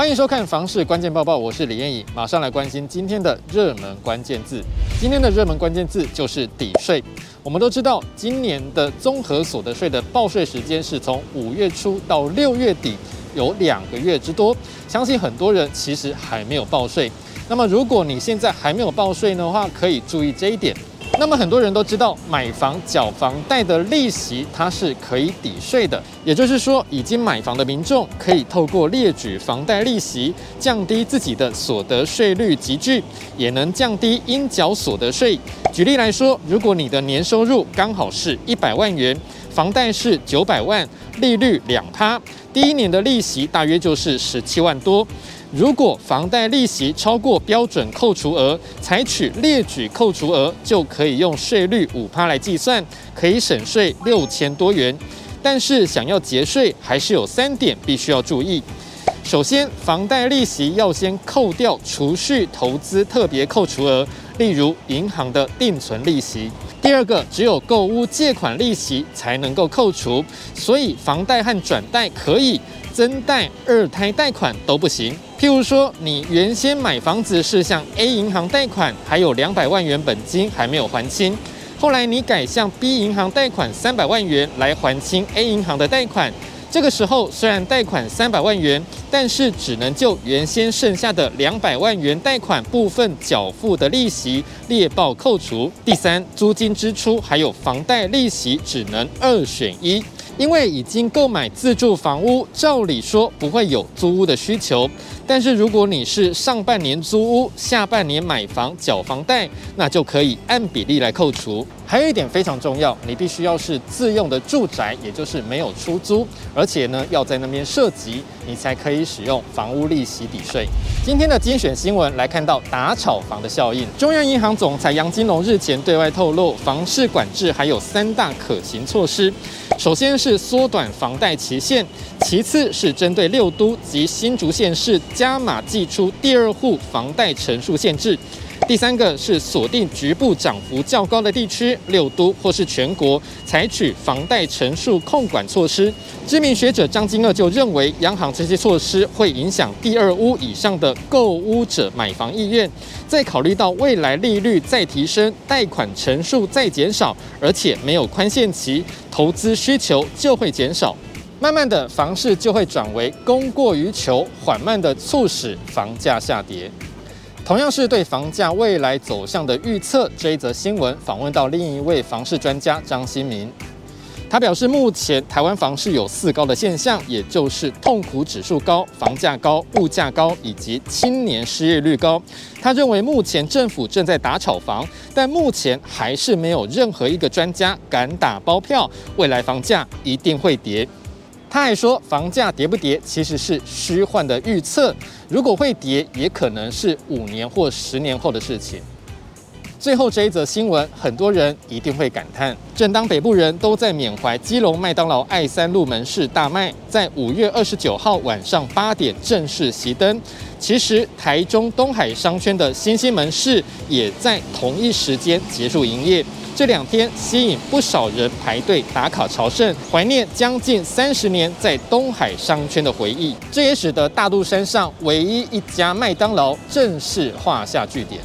欢迎收看《房市关键报报》，我是李彦颖，马上来关心今天的热门关键字。今天的热门关键字就是抵税。我们都知道，今年的综合所得税的报税时间是从五月初到六月底，有两个月之多。相信很多人其实还没有报税。那么，如果你现在还没有报税的话，可以注意这一点。那么很多人都知道，买房缴房贷的利息它是可以抵税的，也就是说，已经买房的民众可以透过列举房贷利息，降低自己的所得税率级距，也能降低应缴所得税。举例来说，如果你的年收入刚好是一百万元，房贷是九百万，利率两趴，第一年的利息大约就是十七万多。如果房贷利息超过标准扣除额，采取列举扣除额，就可以用税率五趴来计算，可以省税六千多元。但是想要节税，还是有三点必须要注意。首先，房贷利息要先扣掉储蓄投资特别扣除额，例如银行的定存利息。第二个，只有购屋借款利息才能够扣除，所以房贷和转贷可以。增贷、二胎贷款都不行。譬如说，你原先买房子是向 A 银行贷款，还有两百万元本金还没有还清，后来你改向 B 银行贷款三百万元来还清 A 银行的贷款。这个时候虽然贷款三百万元，但是只能就原先剩下的两百万元贷款部分缴付的利息列报扣除。第三，租金支出还有房贷利息只能二选一。因为已经购买自住房屋，照理说不会有租屋的需求。但是如果你是上半年租屋，下半年买房缴房贷，那就可以按比例来扣除。还有一点非常重要，你必须要是自用的住宅，也就是没有出租，而且呢要在那边涉及，你才可以使用房屋利息抵税。今天的精选新闻来看到打炒房的效应。中央银行总裁杨金龙日前对外透露，房市管制还有三大可行措施。首先是缩短房贷期限，其次是针对六都及新竹县市加码祭出第二户房贷成数限制。第三个是锁定局部涨幅较高的地区，六都或是全国采取房贷成数控管措施。知名学者张金鶚就认为，央行这些措施会影响第二屋以上的购屋者买房意愿。再考虑到未来利率再提升，贷款成数再减少，而且没有宽限期，投资需求就会减少，慢慢的房市就会转为供过于求，缓慢的促使房价下跌。同样是对房价未来走向的预测，这一则新闻访问到另一位房市专家张新民，他表示，目前台湾房市有四高的现象，也就是痛苦指数高、房价高、物价高以及青年失业率高。他认为，目前政府正在打炒房，但目前还是没有任何一个专家敢打包票，未来房价一定会跌。他还说，房价跌不跌其实是虚幻的预测，如果会跌，也可能是五年或十年后的事情。最后这一则新闻，很多人一定会感叹：正当北部人都在缅怀基隆麦当劳爱三路门市大卖，在五月二十九号晚上八点正式熄灯，其实台中东海商圈的新兴门市也在同一时间结束营业。这两天吸引不少人排队打卡朝圣，怀念将近三十年在东海商圈的回忆。这也使得大肚山上唯一一家麦当劳正式画下句点。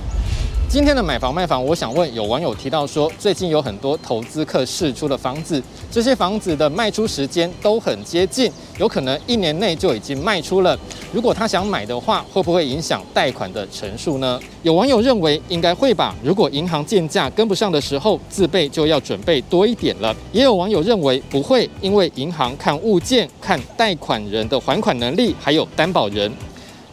今天的买房卖房，我想问有网友提到说，最近有很多投资客释出的房子，这些房子的卖出时间都很接近，有可能一年内就已经卖出了。如果他想买的话，会不会影响贷款的成数呢？有网友认为应该会吧。如果银行鉴价跟不上的时候，自备就要准备多一点了。也有网友认为不会，因为银行看物件、看贷款人的还款能力，还有担保人。